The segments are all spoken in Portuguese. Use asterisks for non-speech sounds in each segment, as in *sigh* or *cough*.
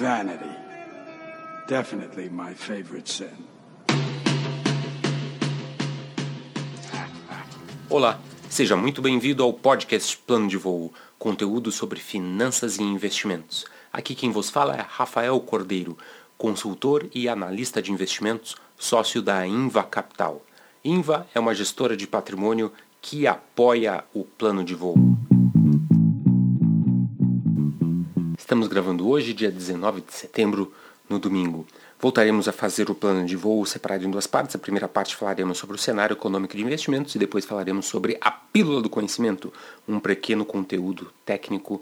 Vanity. Definitely my favorite sin. Olá, seja muito bem-vindo ao podcast Plano de Voo, conteúdo sobre finanças e investimentos. Aqui quem vos fala é Rafael Cordeiro, consultor e analista de investimentos, sócio da Inva Capital. Inva é uma gestora de patrimônio que apoia o plano de voo. Estamos gravando hoje, dia 19 de setembro, no domingo. Voltaremos a fazer o plano de voo separado em duas partes. A primeira parte falaremos sobre o cenário econômico de investimentos e depois falaremos sobre a pílula do conhecimento, um pequeno conteúdo técnico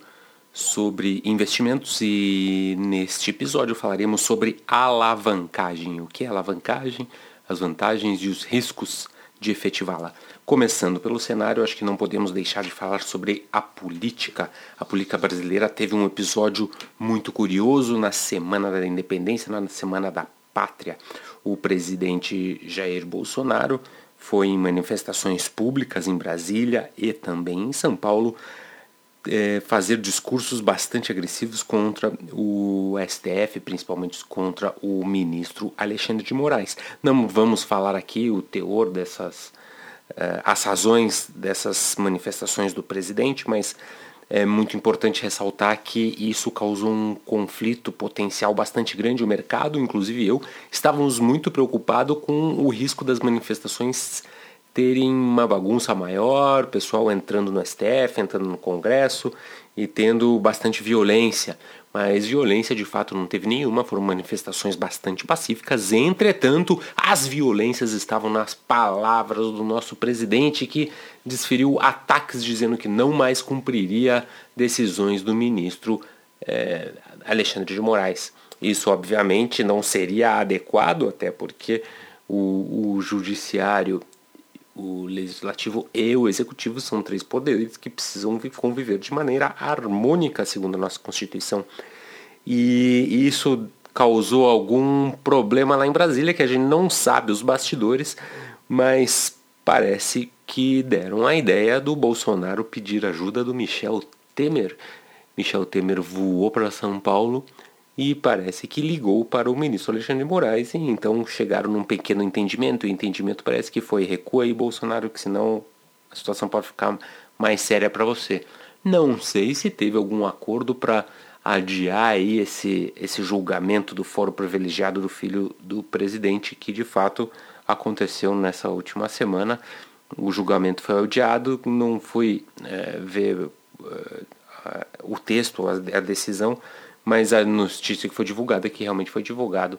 sobre investimentos e neste episódio falaremos sobre alavancagem. O que é alavancagem? As vantagens e os riscos de efetivá-la. Começando pelo cenário, acho que não podemos deixar de falar sobre a política. A política brasileira teve um episódio muito curioso na Semana da Independência, na Semana da Pátria. O presidente Jair Bolsonaro foi em manifestações públicas em Brasília e também em São Paulo é, fazer discursos bastante agressivos contra o STF, principalmente contra o ministro Alexandre de Moraes. Não vamos falar aqui o teor dessas, é, as razões dessas manifestações do presidente, mas é muito importante ressaltar que isso causou um conflito potencial bastante grande. O mercado, inclusive eu, estávamos muito preocupados com o risco das manifestações terem uma bagunça maior, pessoal entrando no STF, entrando no Congresso e tendo bastante violência. Mas violência de fato não teve nenhuma, foram manifestações bastante pacíficas. Entretanto, as violências estavam nas palavras do nosso presidente, que desferiu ataques dizendo que não mais cumpriria decisões do ministro é, Alexandre de Moraes. Isso, obviamente, não seria adequado, até porque o, o judiciário o legislativo e o executivo são três poderes que precisam conviver de maneira harmônica, segundo a nossa Constituição. E isso causou algum problema lá em Brasília que a gente não sabe os bastidores, mas parece que deram a ideia do Bolsonaro pedir ajuda do Michel Temer. Michel Temer voou para São Paulo e parece que ligou para o ministro Alexandre de Moraes e então chegaram num pequeno entendimento. O entendimento parece que foi recua aí Bolsonaro, que senão a situação pode ficar mais séria para você. Não sei se teve algum acordo para adiar aí esse, esse julgamento do foro privilegiado do filho do presidente, que de fato aconteceu nessa última semana. O julgamento foi adiado, não fui é, ver é, o texto, a, a decisão, mas a notícia que foi divulgada, que realmente foi divulgado,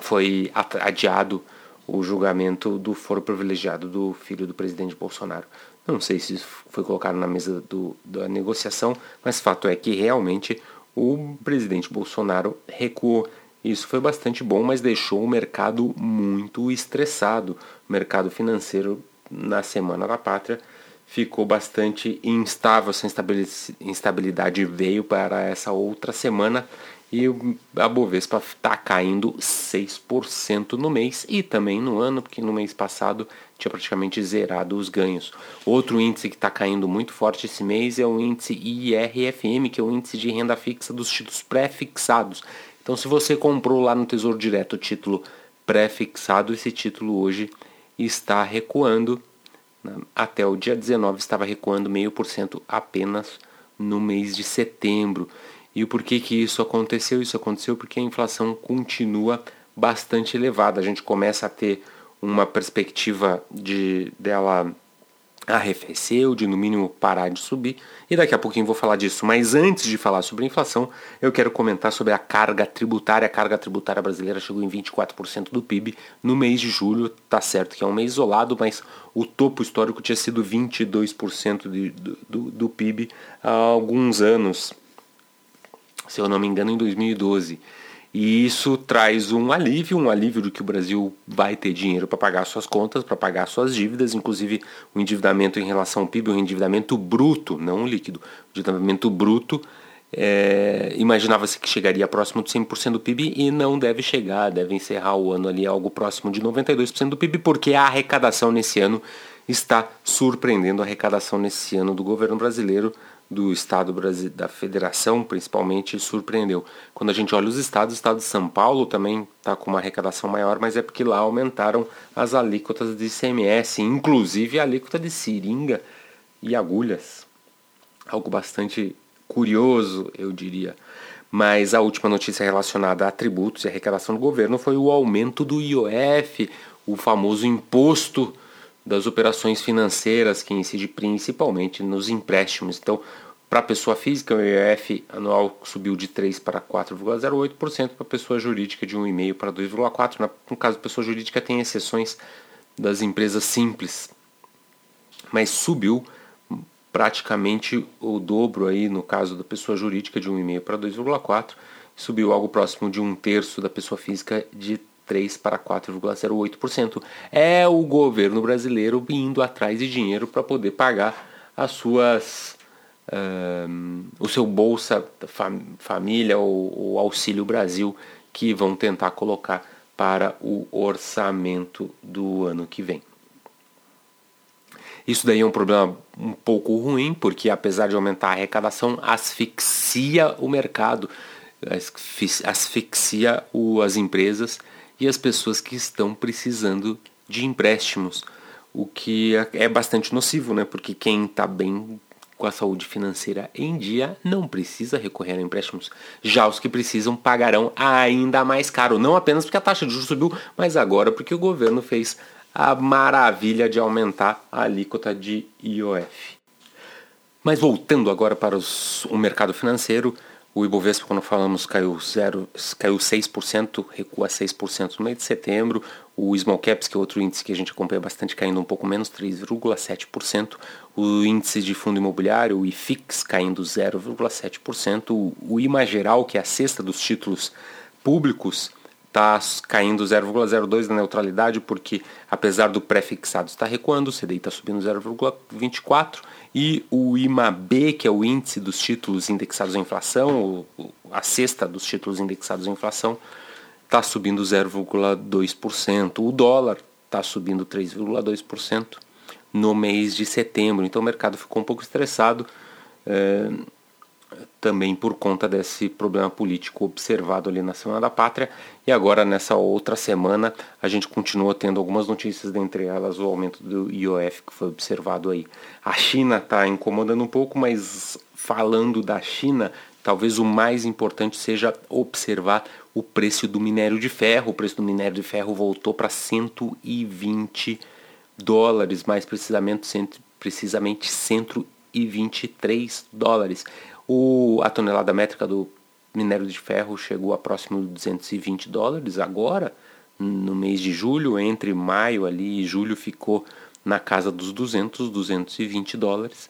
foi adiado o julgamento do foro privilegiado do filho do presidente Bolsonaro. Não sei se isso foi colocado na mesa do, da negociação, mas fato é que realmente o presidente Bolsonaro recuou. Isso foi bastante bom, mas deixou o mercado muito estressado. O mercado financeiro na Semana da Pátria ficou bastante instável, essa instabilidade veio para essa outra semana e a Bovespa está caindo 6% no mês e também no ano, porque no mês passado tinha praticamente zerado os ganhos. Outro índice que está caindo muito forte esse mês é o índice IRFM, que é o índice de renda fixa dos títulos pré-fixados. Então, se você comprou lá no Tesouro Direto o título pré-fixado, esse título hoje está recuando? Até o dia 19 estava recuando meio por cento apenas no mês de setembro. E o porquê que isso aconteceu? Isso aconteceu porque a inflação continua bastante elevada. A gente começa a ter uma perspectiva de dela arrefeceu, de no mínimo parar de subir, e daqui a pouquinho vou falar disso. Mas antes de falar sobre inflação, eu quero comentar sobre a carga tributária. A carga tributária brasileira chegou em 24% do PIB no mês de julho. Tá certo que é um mês isolado, mas o topo histórico tinha sido 22% de, do, do, do PIB há alguns anos, se eu não me engano, em 2012. E isso traz um alívio, um alívio de que o Brasil vai ter dinheiro para pagar suas contas, para pagar suas dívidas, inclusive o endividamento em relação ao PIB, o endividamento bruto, não o líquido, o endividamento bruto. É, Imaginava-se que chegaria próximo de 100% do PIB e não deve chegar, deve encerrar o ano ali algo próximo de 92% do PIB, porque a arrecadação nesse ano está surpreendendo a arrecadação nesse ano do governo brasileiro do estado da federação, principalmente, surpreendeu. Quando a gente olha os estados, o estado de São Paulo também está com uma arrecadação maior, mas é porque lá aumentaram as alíquotas de ICMS, inclusive a alíquota de seringa e agulhas. Algo bastante curioso, eu diria. Mas a última notícia relacionada a tributos e arrecadação do governo foi o aumento do IOF, o famoso imposto das operações financeiras que incide principalmente nos empréstimos. Então, para a pessoa física, o IOF anual subiu de 3 para 4,08%, para a pessoa jurídica de 1,5 para 2,4%. No caso, pessoa jurídica tem exceções das empresas simples, mas subiu praticamente o dobro aí no caso da pessoa jurídica de 1,5 para 2,4, subiu algo próximo de um terço da pessoa física de 3 para 4,08%. É o governo brasileiro indo atrás de dinheiro para poder pagar as suas um, o seu Bolsa Família ou o Auxílio Brasil que vão tentar colocar para o orçamento do ano que vem. Isso daí é um problema um pouco ruim, porque apesar de aumentar a arrecadação, asfixia o mercado, asfixia as empresas e as pessoas que estão precisando de empréstimos, o que é, bastante nocivo, né? Porque quem está bem com a saúde financeira em dia não precisa recorrer a empréstimos. Já os que precisam pagarão ainda mais caro, não apenas porque a taxa de juros subiu, mas agora porque o governo fez a maravilha de aumentar a alíquota de IOF. Mas voltando agora para os, o mercado financeiro, o Ibovespa, quando falamos, caiu, zero, caiu 6%, recua 6% no mês de setembro. O Small Caps, que é outro índice que a gente acompanha bastante, caindo um pouco menos, 3,7%. O índice de fundo imobiliário, o IFIX, caindo 0,7%. O IMA Geral, que é a cesta dos títulos públicos, está caindo 0,02 na neutralidade, porque apesar do pré-fixado estar recuando, o CDI está subindo 0,24 e o IMAB, que é o índice dos títulos indexados à inflação, a cesta dos títulos indexados à inflação, está subindo 0,2%. O dólar está subindo 3,2% no mês de setembro. Então o mercado ficou um pouco estressado. É, também por conta desse problema político observado ali na Semana da Pátria. E agora, nessa outra semana, a gente continua tendo algumas notícias, dentre elas o aumento do IOF que foi observado aí. A China está incomodando um pouco, mas falando da China, talvez o mais importante seja observar o preço do minério de ferro. O preço do minério de ferro voltou para 120 dólares, mais precisamente, precisamente 123 dólares. O, a tonelada métrica do minério de ferro chegou a próximo de 220 dólares agora, no mês de julho, entre maio ali e julho ficou na casa dos 200, 220 dólares.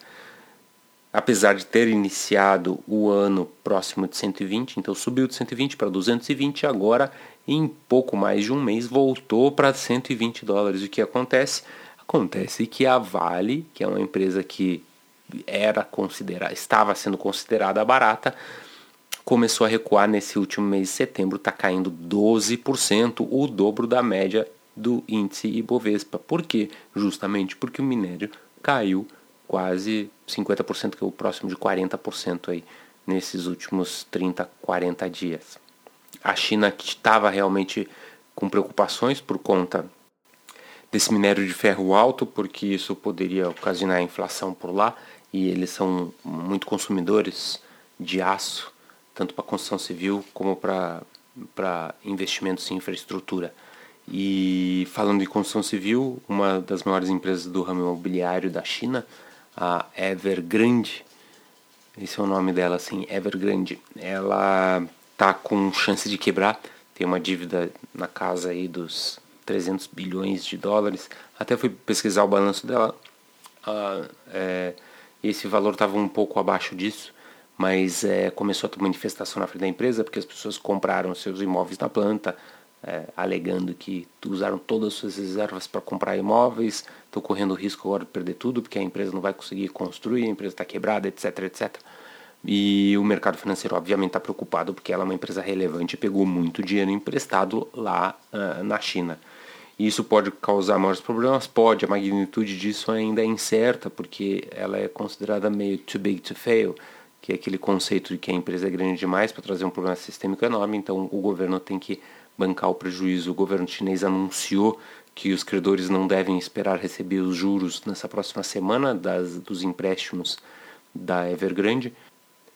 Apesar de ter iniciado o ano próximo de 120, então subiu de 120 para 220, agora em pouco mais de um mês voltou para 120 dólares. O que acontece? Acontece que a Vale, que é uma empresa que era considerada, estava sendo considerada barata, começou a recuar nesse último mês de setembro, está caindo 12%, o dobro da média do índice Ibovespa. Por quê? Justamente porque o minério caiu quase 50%, que é o próximo de 40% aí nesses últimos 30, 40 dias. A China estava realmente com preocupações por conta desse minério de ferro alto, porque isso poderia ocasionar inflação por lá e eles são muito consumidores de aço, tanto para construção civil como para investimentos em infraestrutura. E falando em construção civil, uma das maiores empresas do ramo imobiliário da China, a Evergrande, esse é o nome dela, assim, Evergrande, ela tá com chance de quebrar, tem uma dívida na casa aí dos 300 bilhões de dólares. Até fui pesquisar o balanço dela. Uh, é, esse valor estava um pouco abaixo disso, mas é, começou a ter manifestação na frente da empresa porque as pessoas compraram seus imóveis na planta, é, alegando que usaram todas as suas reservas para comprar imóveis, estão correndo risco agora de perder tudo porque a empresa não vai conseguir construir, a empresa está quebrada, etc, etc. E o mercado financeiro, obviamente, está preocupado porque ela é uma empresa relevante e pegou muito dinheiro emprestado lá uh, na China. Isso pode causar maiores problemas? Pode. A magnitude disso ainda é incerta, porque ela é considerada meio too big to fail, que é aquele conceito de que a empresa é grande demais para trazer um problema sistêmico enorme, então o governo tem que bancar o prejuízo. O governo chinês anunciou que os credores não devem esperar receber os juros nessa próxima semana das, dos empréstimos da Evergrande.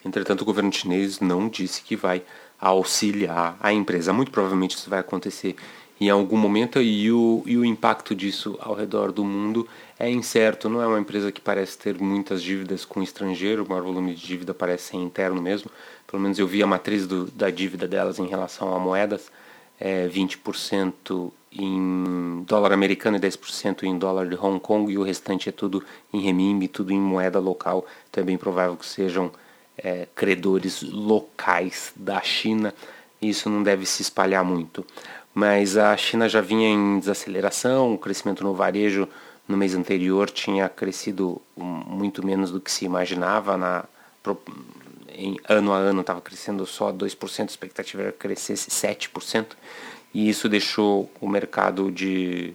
Entretanto, o governo chinês não disse que vai auxiliar a empresa. Muito provavelmente isso vai acontecer em algum momento e o, e o impacto disso ao redor do mundo é incerto. Não é uma empresa que parece ter muitas dívidas com o estrangeiro, o maior volume de dívida parece ser interno mesmo. Pelo menos eu vi a matriz do, da dívida delas em relação a moedas, é 20% em dólar americano e 10% em dólar de Hong Kong e o restante é tudo em renminbi, tudo em moeda local. Então é bem provável que sejam é, credores locais da China. Isso não deve se espalhar muito. Mas a China já vinha em desaceleração, o crescimento no varejo no mês anterior tinha crescido muito menos do que se imaginava. Na, em ano a ano estava crescendo só 2%, a expectativa era que crescesse 7%, e isso deixou o mercado de,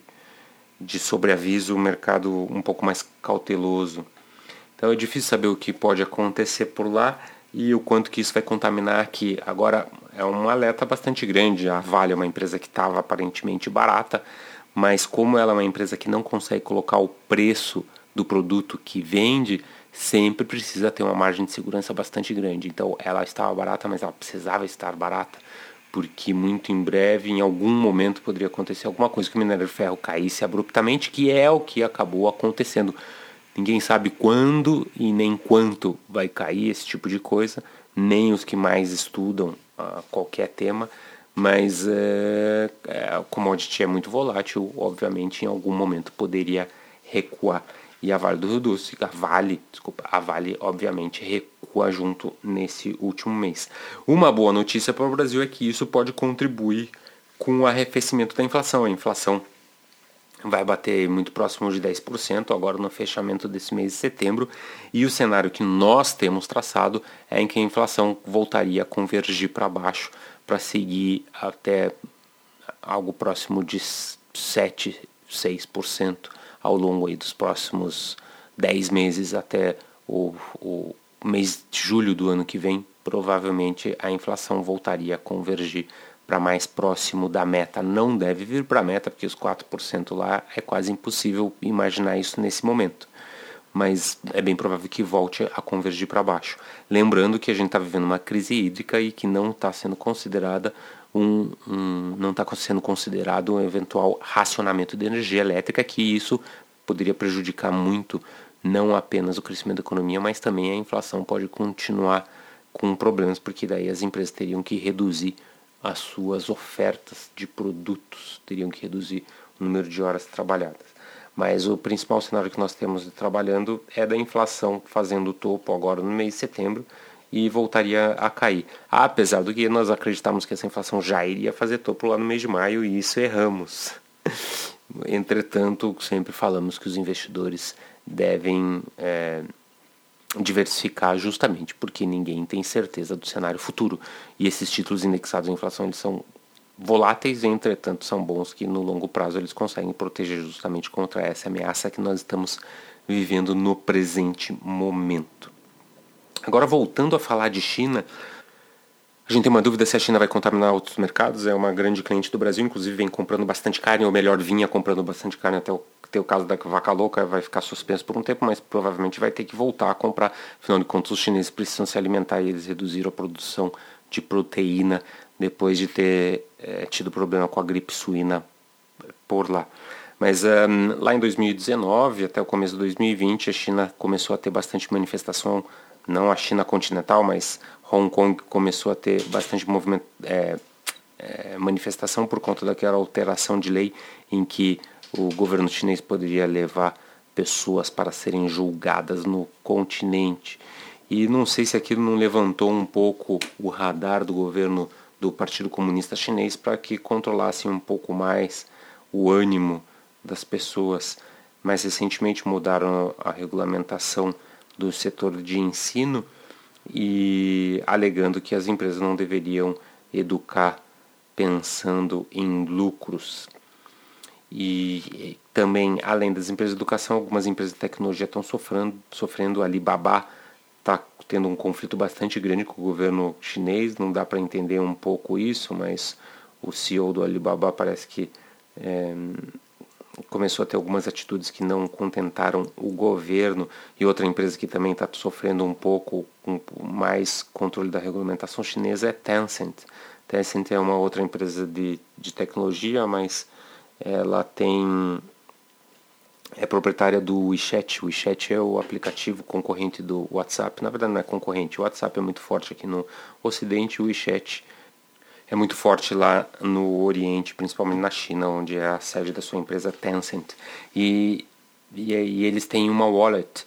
de sobreaviso, o mercado um pouco mais cauteloso. Então é difícil saber o que pode acontecer por lá e o quanto que isso vai contaminar aqui. Agora é um alerta bastante grande. A Vale é uma empresa que estava aparentemente barata, mas como ela é uma empresa que não consegue colocar o preço do produto que vende, sempre precisa ter uma margem de segurança bastante grande. Então ela estava barata, mas ela precisava estar barata, porque muito em breve, em algum momento, poderia acontecer alguma coisa que o minério de ferro caísse abruptamente, que é o que acabou acontecendo. Ninguém sabe quando e nem quanto vai cair esse tipo de coisa, nem os que mais estudam uh, qualquer tema, mas uh, a commodity é muito volátil, obviamente em algum momento poderia recuar. E a Vale do Rio Doce, a Vale, desculpa, a Vale obviamente recua junto nesse último mês. Uma boa notícia para o Brasil é que isso pode contribuir com o arrefecimento da inflação. A inflação vai bater muito próximo de 10% agora no fechamento desse mês de setembro, e o cenário que nós temos traçado é em que a inflação voltaria a convergir para baixo para seguir até algo próximo de 7, 6% ao longo aí dos próximos 10 meses até o, o mês de julho do ano que vem, provavelmente a inflação voltaria a convergir para mais próximo da meta. Não deve vir para a meta, porque os 4% lá é quase impossível imaginar isso nesse momento. Mas é bem provável que volte a convergir para baixo. Lembrando que a gente está vivendo uma crise hídrica e que não está sendo considerada um, um não está sendo considerado um eventual racionamento de energia elétrica, que isso poderia prejudicar muito não apenas o crescimento da economia, mas também a inflação pode continuar com problemas, porque daí as empresas teriam que reduzir as suas ofertas de produtos, teriam que reduzir o número de horas trabalhadas. Mas o principal cenário que nós temos trabalhando é da inflação fazendo topo agora no mês de setembro e voltaria a cair. Apesar do que nós acreditamos que essa inflação já iria fazer topo lá no mês de maio e isso erramos. *laughs* Entretanto, sempre falamos que os investidores devem é, diversificar justamente porque ninguém tem certeza do cenário futuro. E esses títulos indexados à inflação eles são voláteis, entretanto são bons que no longo prazo eles conseguem proteger justamente contra essa ameaça que nós estamos vivendo no presente momento. Agora voltando a falar de China, a gente tem uma dúvida se a China vai contaminar outros mercados. É uma grande cliente do Brasil, inclusive vem comprando bastante carne, ou melhor, vinha comprando bastante carne até o ter o caso da vaca louca, vai ficar suspenso por um tempo, mas provavelmente vai ter que voltar a comprar. Afinal de contas, os chineses precisam se alimentar e eles reduziram a produção de proteína depois de ter é, tido problema com a gripe suína por lá. Mas um, lá em 2019 até o começo de 2020, a China começou a ter bastante manifestação, não a China continental, mas Hong Kong começou a ter bastante movimento, é, é, manifestação por conta daquela alteração de lei em que o governo chinês poderia levar pessoas para serem julgadas no continente. E não sei se aquilo não levantou um pouco o radar do governo do Partido Comunista Chinês para que controlassem um pouco mais o ânimo das pessoas. Mais recentemente mudaram a regulamentação do setor de ensino e alegando que as empresas não deveriam educar pensando em lucros E também, além das empresas de educação, algumas empresas de tecnologia estão sofrendo, sofrendo. Alibaba está tendo um conflito bastante grande com o governo chinês. Não dá para entender um pouco isso, mas o CEO do Alibaba parece que é, começou a ter algumas atitudes que não contentaram o governo e outra empresa que também está sofrendo um pouco com mais controle da regulamentação chinesa é Tencent. Tencent é uma outra empresa de, de tecnologia, mas ela tem é proprietária do WeChat. O WeChat é o aplicativo concorrente do WhatsApp. Na verdade, não é concorrente. O WhatsApp é muito forte aqui no Ocidente. O WeChat é muito forte lá no Oriente, principalmente na China, onde é a sede da sua empresa Tencent. E, e, e eles têm uma wallet.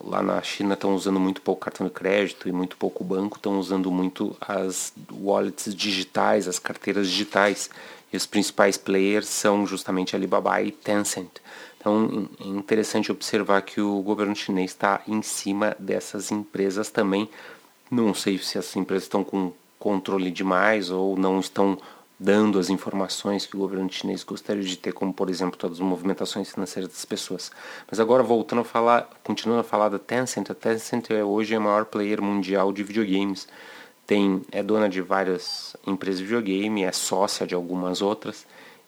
Lá na China estão usando muito pouco cartão de crédito e muito pouco banco, estão usando muito as wallets digitais, as carteiras digitais. E os principais players são justamente Alibaba e Tencent. Então é interessante observar que o governo chinês está em cima dessas empresas também. Não sei se essas empresas estão com controle demais ou não estão dando as informações que o governo chinês gostaria de ter, como por exemplo todas as movimentações financeiras das pessoas. Mas agora voltando a falar, continuando a falar da Tencent, a Tencent é hoje a maior player mundial de videogames. Tem é dona de várias empresas de videogame, é sócia de algumas outras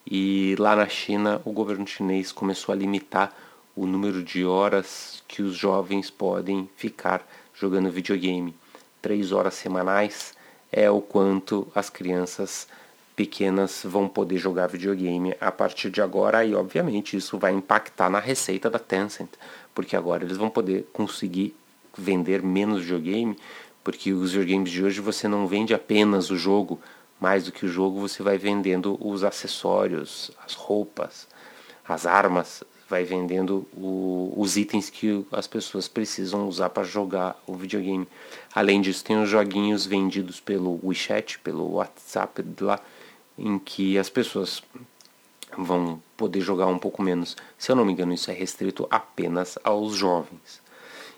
e lá na China o governo chinês começou a limitar o número de horas que os jovens podem ficar jogando videogame. Três horas semanais é o quanto as crianças pequenas vão poder jogar videogame a partir de agora e obviamente isso vai impactar na receita da Tencent, porque agora eles vão poder conseguir vender menos videogame, porque os videogames de hoje você não vende apenas o jogo, mais do que o jogo você vai vendendo os acessórios, as roupas, as armas, vai vendendo o, os itens que as pessoas precisam usar para jogar o videogame. Além disso, tem os joguinhos vendidos pelo WeChat, pelo WhatsApp lá, em que as pessoas vão poder jogar um pouco menos. Se eu não me engano, isso é restrito apenas aos jovens.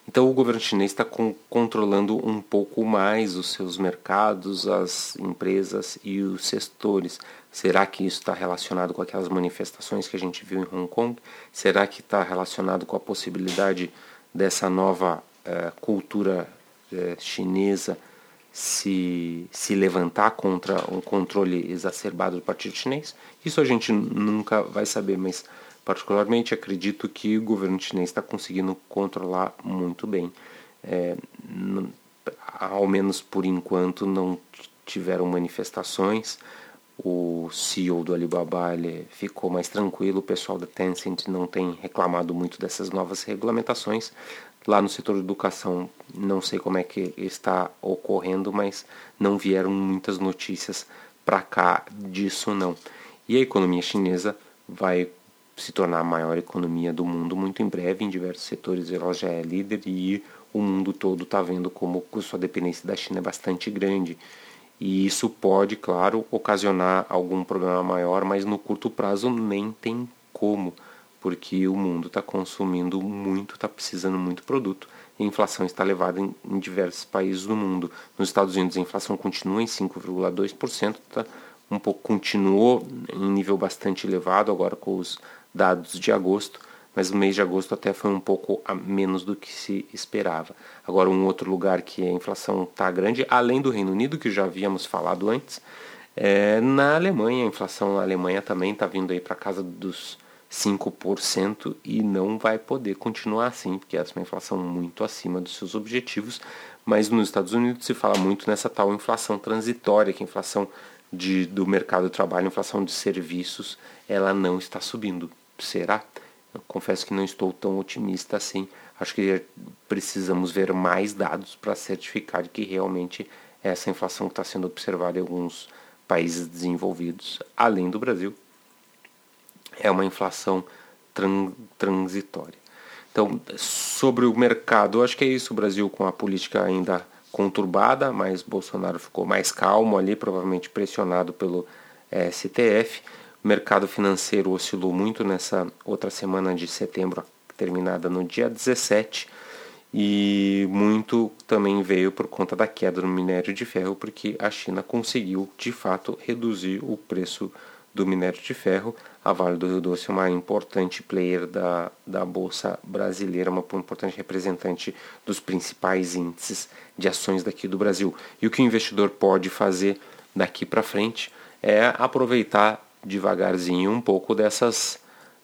Então o governo chinês está controlando um pouco mais os seus mercados, as empresas e os setores. Será que isso está relacionado com aquelas manifestações que a gente viu em Hong Kong? Será que está relacionado com a possibilidade dessa nova eh, cultura eh, chinesa se, se levantar contra um controle exacerbado do Partido Chinês? Isso a gente nunca vai saber, mas Particularmente acredito que o governo chinês está conseguindo controlar muito bem. É, ao menos por enquanto não tiveram manifestações. O CEO do Alibaba ficou mais tranquilo, o pessoal da Tencent não tem reclamado muito dessas novas regulamentações. Lá no setor de educação, não sei como é que está ocorrendo, mas não vieram muitas notícias para cá disso não. E a economia chinesa vai se tornar a maior economia do mundo muito em breve, em diversos setores ela já é líder e o mundo todo está vendo como sua dependência da China é bastante grande. E isso pode, claro, ocasionar algum problema maior, mas no curto prazo nem tem como, porque o mundo está consumindo muito, está precisando muito produto a inflação está elevada em, em, diversos países do mundo. Nos Estados Unidos a inflação continua em 5,2%, tá? um pouco continuou em nível bastante elevado agora com os dados de agosto, mas o mês de agosto até foi um pouco a menos do que se esperava. Agora, um outro lugar que a inflação está grande, além do Reino Unido, que já havíamos falado antes, é na Alemanha. A inflação na Alemanha também está vindo aí para casa dos 5% e não vai poder continuar assim, porque essa é uma inflação muito acima dos seus objetivos. Mas nos Estados Unidos se fala muito nessa tal inflação transitória, que a inflação de, do mercado de trabalho, a inflação de serviços, ela não está subindo. Será? Eu confesso que não estou tão otimista assim. Acho que precisamos ver mais dados para certificar que realmente essa inflação que está sendo observada em alguns países desenvolvidos, além do Brasil, é uma inflação tran transitória. Então, sobre o mercado, acho que é isso. O Brasil com a política ainda conturbada, mas Bolsonaro ficou mais calmo ali, provavelmente pressionado pelo eh, STF. O mercado financeiro oscilou muito nessa outra semana de setembro, terminada no dia 17, e muito também veio por conta da queda no minério de ferro, porque a China conseguiu de fato reduzir o preço do minério de ferro, a Vale do Rio Doce é uma importante player da, da Bolsa Brasileira, uma importante representante dos principais índices de ações daqui do Brasil. E o que o investidor pode fazer daqui para frente é aproveitar devagarzinho um pouco dessas,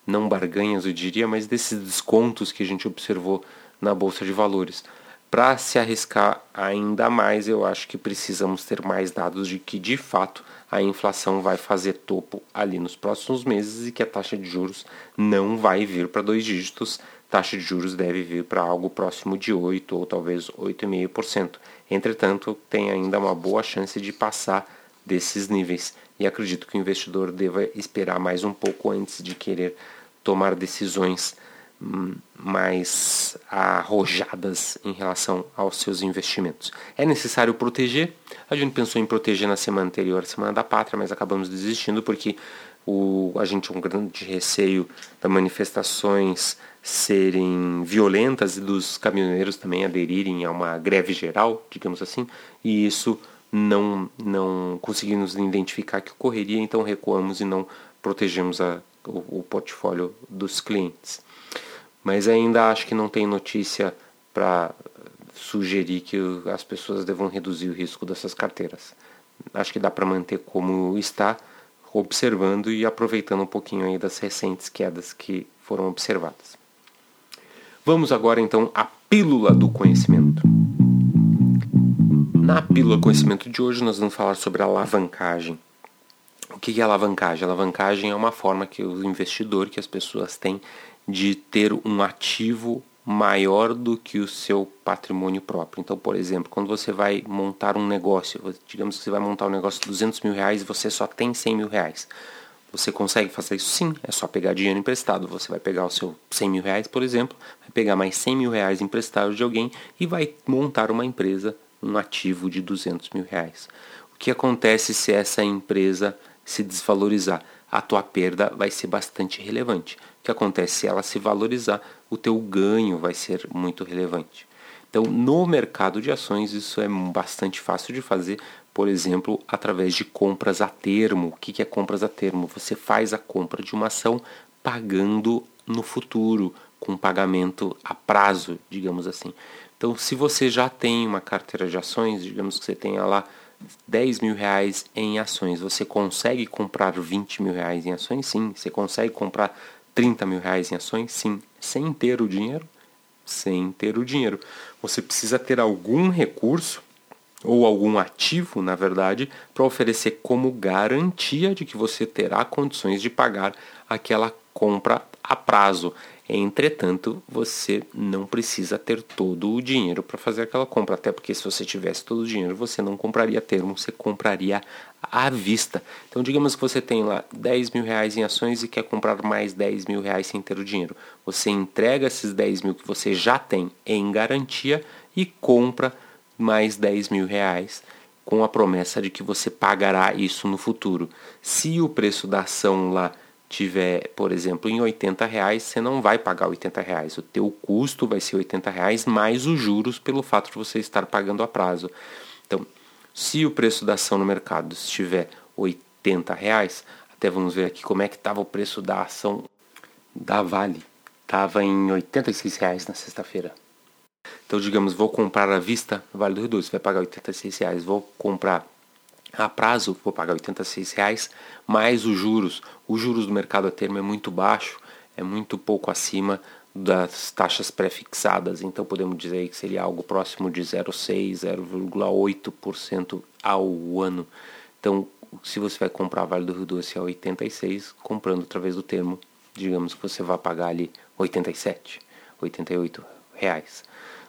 não barganhas eu diria, mas desses descontos que a gente observou na Bolsa de Valores. Para se arriscar ainda mais, eu acho que precisamos ter mais dados de que de fato a inflação vai fazer topo ali nos próximos meses e que a taxa de juros não vai vir para dois dígitos. Taxa de juros deve vir para algo próximo de 8 ou talvez 8,5%. Entretanto, tem ainda uma boa chance de passar desses níveis e acredito que o investidor deva esperar mais um pouco antes de querer tomar decisões mais arrojadas em relação aos seus investimentos. É necessário proteger. A gente pensou em proteger na semana anterior, semana da pátria, mas acabamos desistindo porque o, a gente tem um grande receio das manifestações serem violentas e dos caminhoneiros também aderirem a uma greve geral, digamos assim, e isso não, não conseguimos identificar que ocorreria, então recuamos e não protegemos a, o, o portfólio dos clientes mas ainda acho que não tem notícia para sugerir que as pessoas devam reduzir o risco dessas carteiras. Acho que dá para manter como está, observando e aproveitando um pouquinho aí das recentes quedas que foram observadas. Vamos agora então à pílula do conhecimento. Na pílula conhecimento de hoje nós vamos falar sobre alavancagem. O que é alavancagem? Alavancagem é uma forma que o investidor, que as pessoas têm de ter um ativo maior do que o seu patrimônio próprio. Então, por exemplo, quando você vai montar um negócio, digamos que você vai montar um negócio de 200 mil reais e você só tem 100 mil reais. Você consegue fazer isso? Sim, é só pegar dinheiro emprestado. Você vai pegar o seu 100 mil reais, por exemplo, vai pegar mais 100 mil reais emprestado de alguém e vai montar uma empresa, um ativo de 200 mil reais. O que acontece se essa empresa se desvalorizar? A tua perda vai ser bastante relevante que acontece? Se ela se valorizar, o teu ganho vai ser muito relevante. Então, no mercado de ações, isso é bastante fácil de fazer, por exemplo, através de compras a termo. O que é compras a termo? Você faz a compra de uma ação pagando no futuro, com pagamento a prazo, digamos assim. Então, se você já tem uma carteira de ações, digamos que você tenha lá 10 mil reais em ações, você consegue comprar 20 mil reais em ações? Sim. Você consegue comprar 30 mil reais em ações? Sim. Sem ter o dinheiro? Sem ter o dinheiro. Você precisa ter algum recurso ou algum ativo, na verdade, para oferecer como garantia de que você terá condições de pagar aquela compra a prazo. Entretanto, você não precisa ter todo o dinheiro para fazer aquela compra, até porque se você tivesse todo o dinheiro, você não compraria termo, você compraria à vista. Então, digamos que você tem lá 10 mil reais em ações e quer comprar mais 10 mil reais sem ter o dinheiro. Você entrega esses 10 mil que você já tem em garantia e compra mais 10 mil reais com a promessa de que você pagará isso no futuro. Se o preço da ação lá tiver, por exemplo, em 80 reais, você não vai pagar 80 reais. O teu custo vai ser 80 reais mais os juros pelo fato de você estar pagando a prazo. Então, se o preço da ação no mercado estiver 80 reais, até vamos ver aqui como é que estava o preço da ação da Vale. Estava em 86 reais na sexta-feira. Então, digamos, vou comprar à vista, Vale do Rio Doce vai pagar 86 reais. Vou comprar a prazo, vou pagar 86 reais, mais os juros. Os juros do mercado a termo é muito baixo, é muito pouco acima das taxas pré-fixadas, então podemos dizer que seria algo próximo de 0,6, 0,8% ao ano. Então, se você vai comprar Vale do Rio Doce a 86, comprando através do termo, digamos que você vai pagar ali 87, 88 reais.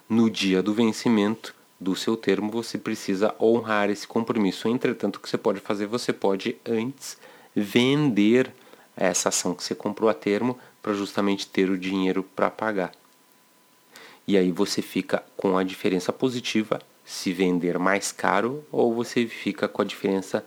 No dia do vencimento, do seu termo, você precisa honrar esse compromisso. Entretanto, o que você pode fazer, você pode antes vender essa ação que você comprou a termo para justamente ter o dinheiro para pagar. E aí você fica com a diferença positiva se vender mais caro ou você fica com a diferença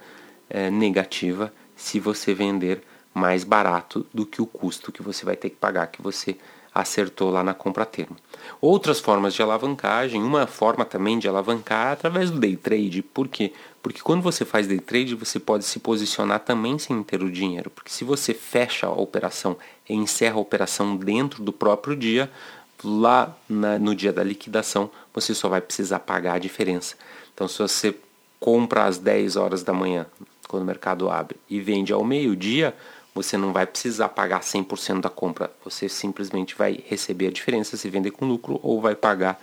é, negativa se você vender mais barato do que o custo que você vai ter que pagar, que você acertou lá na compra termo. Outras formas de alavancagem, uma forma também de alavancar é através do day trade. Por quê? Porque quando você faz day trade, você pode se posicionar também sem ter o dinheiro. Porque se você fecha a operação e encerra a operação dentro do próprio dia, lá na, no dia da liquidação, você só vai precisar pagar a diferença. Então, se você compra às 10 horas da manhã, quando o mercado abre, e vende ao meio-dia, você não vai precisar pagar 100% da compra. Você simplesmente vai receber a diferença se vender com lucro ou vai pagar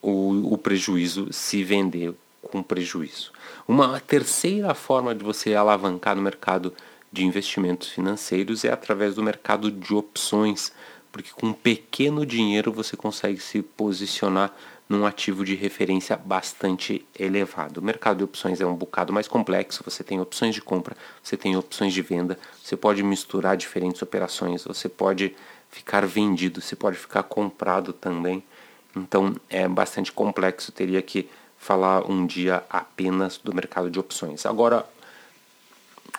o, o prejuízo se vender com prejuízo. Uma terceira forma de você alavancar no mercado de investimentos financeiros é através do mercado de opções, porque com pequeno dinheiro você consegue se posicionar num ativo de referência bastante elevado. O mercado de opções é um bocado mais complexo, você tem opções de compra, você tem opções de venda, você pode misturar diferentes operações, você pode ficar vendido, você pode ficar comprado também. Então é bastante complexo, teria que falar um dia apenas do mercado de opções. Agora,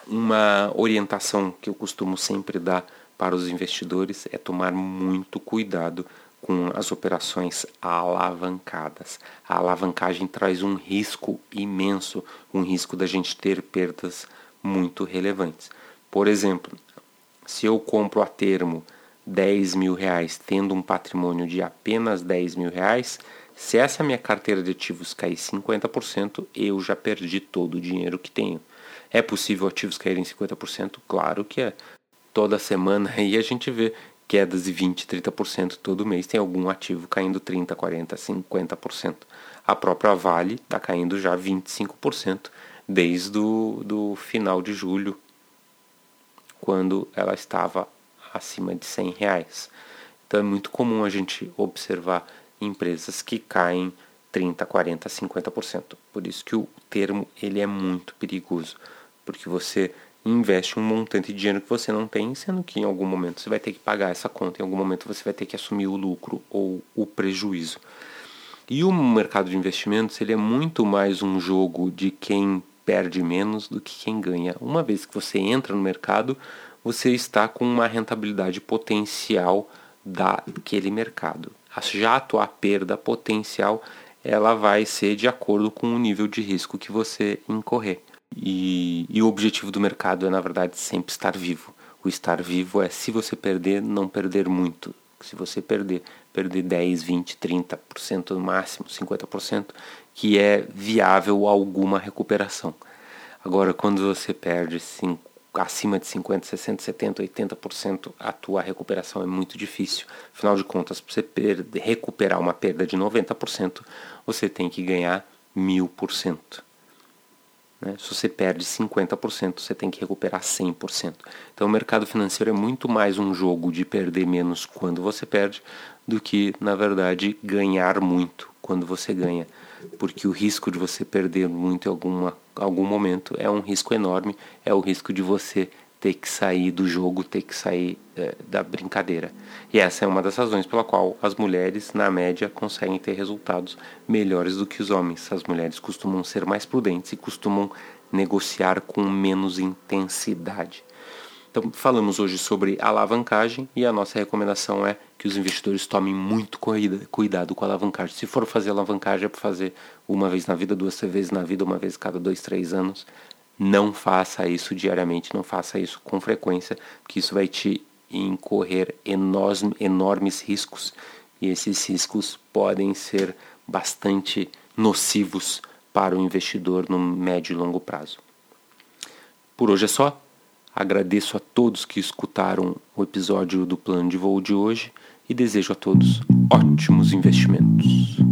uma orientação que eu costumo sempre dar para os investidores é tomar muito cuidado com as operações alavancadas. A alavancagem traz um risco imenso, um risco da gente ter perdas muito relevantes. Por exemplo, se eu compro a termo 10 mil reais tendo um patrimônio de apenas 10 mil reais, se essa minha carteira de ativos cair 50%, eu já perdi todo o dinheiro que tenho. É possível ativos caírem 50%? Claro que é. Toda semana aí a gente vê quedas de 20, 30% todo mês, tem algum ativo caindo 30, 40, 50%. A própria Vale está caindo já 25% desde o do final de julho, quando ela estava acima de 100 reais. Então é muito comum a gente observar empresas que caem 30, 40, 50%. Por isso que o termo ele é muito perigoso, porque você investe um montante de dinheiro que você não tem, sendo que em algum momento você vai ter que pagar essa conta, em algum momento você vai ter que assumir o lucro ou o prejuízo. E o mercado de investimentos ele é muito mais um jogo de quem perde menos do que quem ganha. Uma vez que você entra no mercado, você está com uma rentabilidade potencial daquele mercado. Já a tua perda potencial ela vai ser de acordo com o nível de risco que você incorrer. E, e o objetivo do mercado é, na verdade, sempre estar vivo. O estar vivo é, se você perder, não perder muito. Se você perder, perder 10, 20, 30% no máximo, 50%, que é viável alguma recuperação. Agora, quando você perde cinco, acima de 50, 60, 70, 80%, a tua recuperação é muito difícil. Afinal de contas, para você perder, recuperar uma perda de 90%, você tem que ganhar 1000%. Né? Se você perde 50%, você tem que recuperar 100%. Então, o mercado financeiro é muito mais um jogo de perder menos quando você perde do que, na verdade, ganhar muito quando você ganha. Porque o risco de você perder muito em alguma, algum momento é um risco enorme, é o risco de você ter que sair do jogo, ter que sair é, da brincadeira. E essa é uma das razões pela qual as mulheres, na média, conseguem ter resultados melhores do que os homens. As mulheres costumam ser mais prudentes e costumam negociar com menos intensidade. Então, falamos hoje sobre alavancagem e a nossa recomendação é que os investidores tomem muito cuidado com a alavancagem. Se for fazer alavancagem, é para fazer uma vez na vida, duas vezes na vida, uma vez cada dois, três anos não faça isso diariamente, não faça isso com frequência, porque isso vai te incorrer enormes, enormes riscos e esses riscos podem ser bastante nocivos para o investidor no médio e longo prazo. Por hoje é só. Agradeço a todos que escutaram o episódio do plano de voo de hoje e desejo a todos ótimos investimentos.